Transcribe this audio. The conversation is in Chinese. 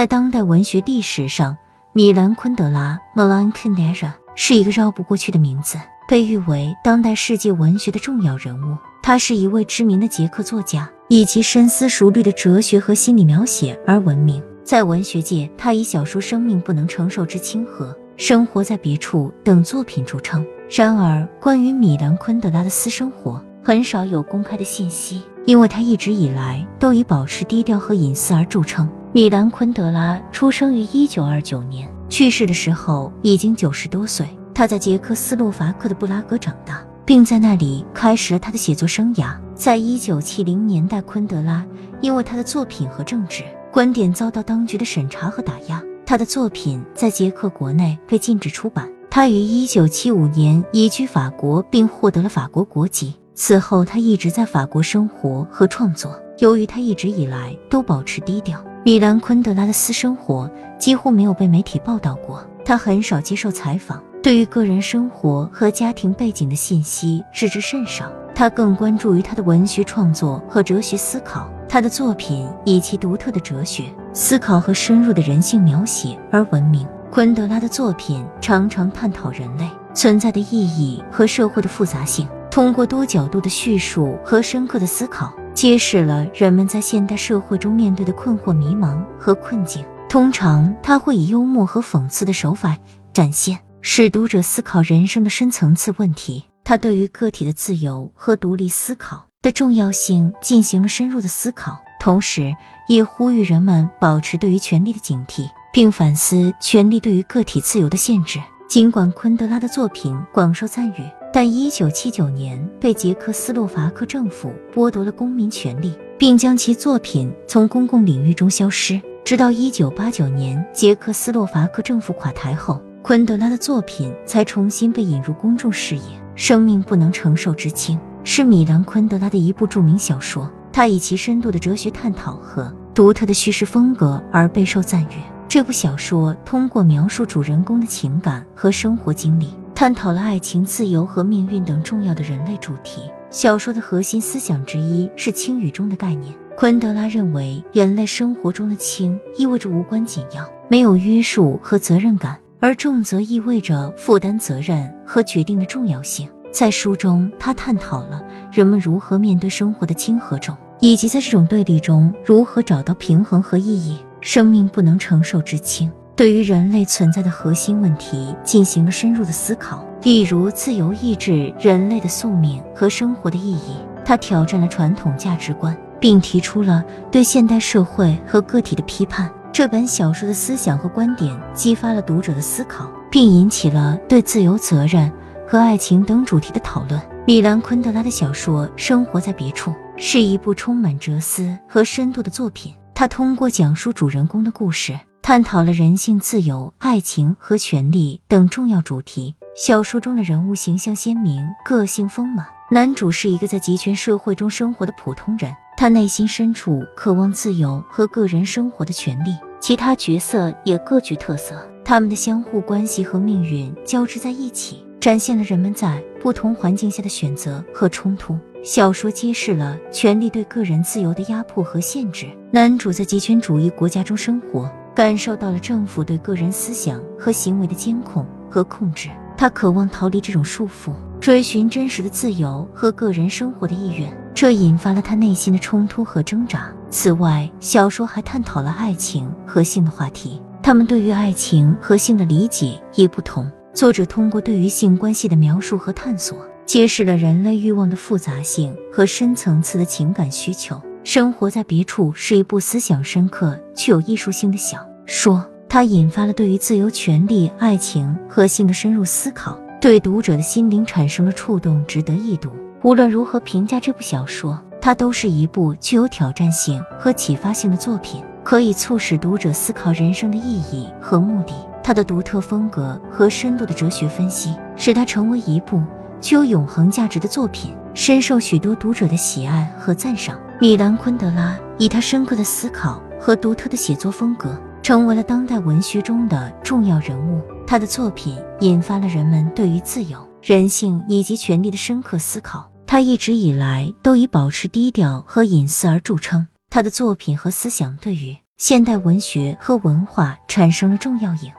在当代文学历史上，米兰昆德拉 （Milan Kundera） 是一个绕不过去的名字，被誉为当代世界文学的重要人物。他是一位知名的捷克作家，以其深思熟虑的哲学和心理描写而闻名。在文学界，他以小说《生命不能承受之轻》和《生活在别处》等作品著称。然而，关于米兰昆德拉的私生活很少有公开的信息，因为他一直以来都以保持低调和隐私而著称。米兰昆德拉出生于一九二九年，去世的时候已经九十多岁。他在捷克斯洛伐克的布拉格长大，并在那里开始了他的写作生涯。在一九七零年代，昆德拉因为他的作品和政治观点遭到当局的审查和打压，他的作品在捷克国内被禁止出版。他于一九七五年移居法国，并获得了法国国籍。此后，他一直在法国生活和创作。由于他一直以来都保持低调。米兰昆德拉的私生活几乎没有被媒体报道过，他很少接受采访，对于个人生活和家庭背景的信息知之甚少。他更关注于他的文学创作和哲学思考。他的作品以其独特的哲学思考和深入的人性描写而闻名。昆德拉的作品常常探讨人类存在的意义和社会的复杂性，通过多角度的叙述和深刻的思考。揭示了人们在现代社会中面对的困惑、迷茫和困境。通常，他会以幽默和讽刺的手法展现，使读者思考人生的深层次问题。他对于个体的自由和独立思考的重要性进行了深入的思考，同时也呼吁人们保持对于权力的警惕，并反思权力对于个体自由的限制。尽管昆德拉的作品广受赞誉。但1979年被捷克斯洛伐克政府剥夺了公民权利，并将其作品从公共领域中消失。直到1989年捷克斯洛伐克政府垮台后，昆德拉的作品才重新被引入公众视野。《生命不能承受之轻》是米兰昆德拉的一部著名小说，他以其深度的哲学探讨和独特的叙事风格而备受赞誉。这部小说通过描述主人公的情感和生活经历。探讨了爱情、自由和命运等重要的人类主题。小说的核心思想之一是轻与重的概念。昆德拉认为，人类生活中的轻意味着无关紧要、没有约束和责任感，而重则意味着负担责任和决定的重要性。在书中，他探讨了人们如何面对生活的轻和重，以及在这种对立中如何找到平衡和意义。生命不能承受之轻。对于人类存在的核心问题进行了深入的思考，例如自由意志、人类的宿命和生活的意义。他挑战了传统价值观，并提出了对现代社会和个体的批判。这本小说的思想和观点激发了读者的思考，并引起了对自由、责任和爱情等主题的讨论。米兰昆德拉的小说《生活在别处》是一部充满哲思和深度的作品。他通过讲述主人公的故事。探讨了人性、自由、爱情和权利等重要主题。小说中的人物形象鲜明，个性丰满。男主是一个在集权社会中生活的普通人，他内心深处渴望自由和个人生活的权利。其他角色也各具特色，他们的相互关系和命运交织在一起，展现了人们在不同环境下的选择和冲突。小说揭示了权力对个人自由的压迫和限制。男主在极权主义国家中生活。感受到了政府对个人思想和行为的监控和控制，他渴望逃离这种束缚，追寻真实的自由和个人生活的意愿，这引发了他内心的冲突和挣扎。此外，小说还探讨了爱情和性的话题，他们对于爱情和性的理解也不同。作者通过对于性关系的描述和探索，揭示了人类欲望的复杂性和深层次的情感需求。生活在别处是一部思想深刻、具有艺术性的小说，它引发了对于自由、权利、爱情和性的深入思考，对读者的心灵产生了触动，值得一读。无论如何评价这部小说，它都是一部具有挑战性和启发性的作品，可以促使读者思考人生的意义和目的。它的独特风格和深度的哲学分析，使它成为一部具有永恒价值的作品，深受许多读者的喜爱和赞赏。米兰昆德拉以他深刻的思考和独特的写作风格，成为了当代文学中的重要人物。他的作品引发了人们对于自由、人性以及权力的深刻思考。他一直以来都以保持低调和隐私而著称。他的作品和思想对于现代文学和文化产生了重要影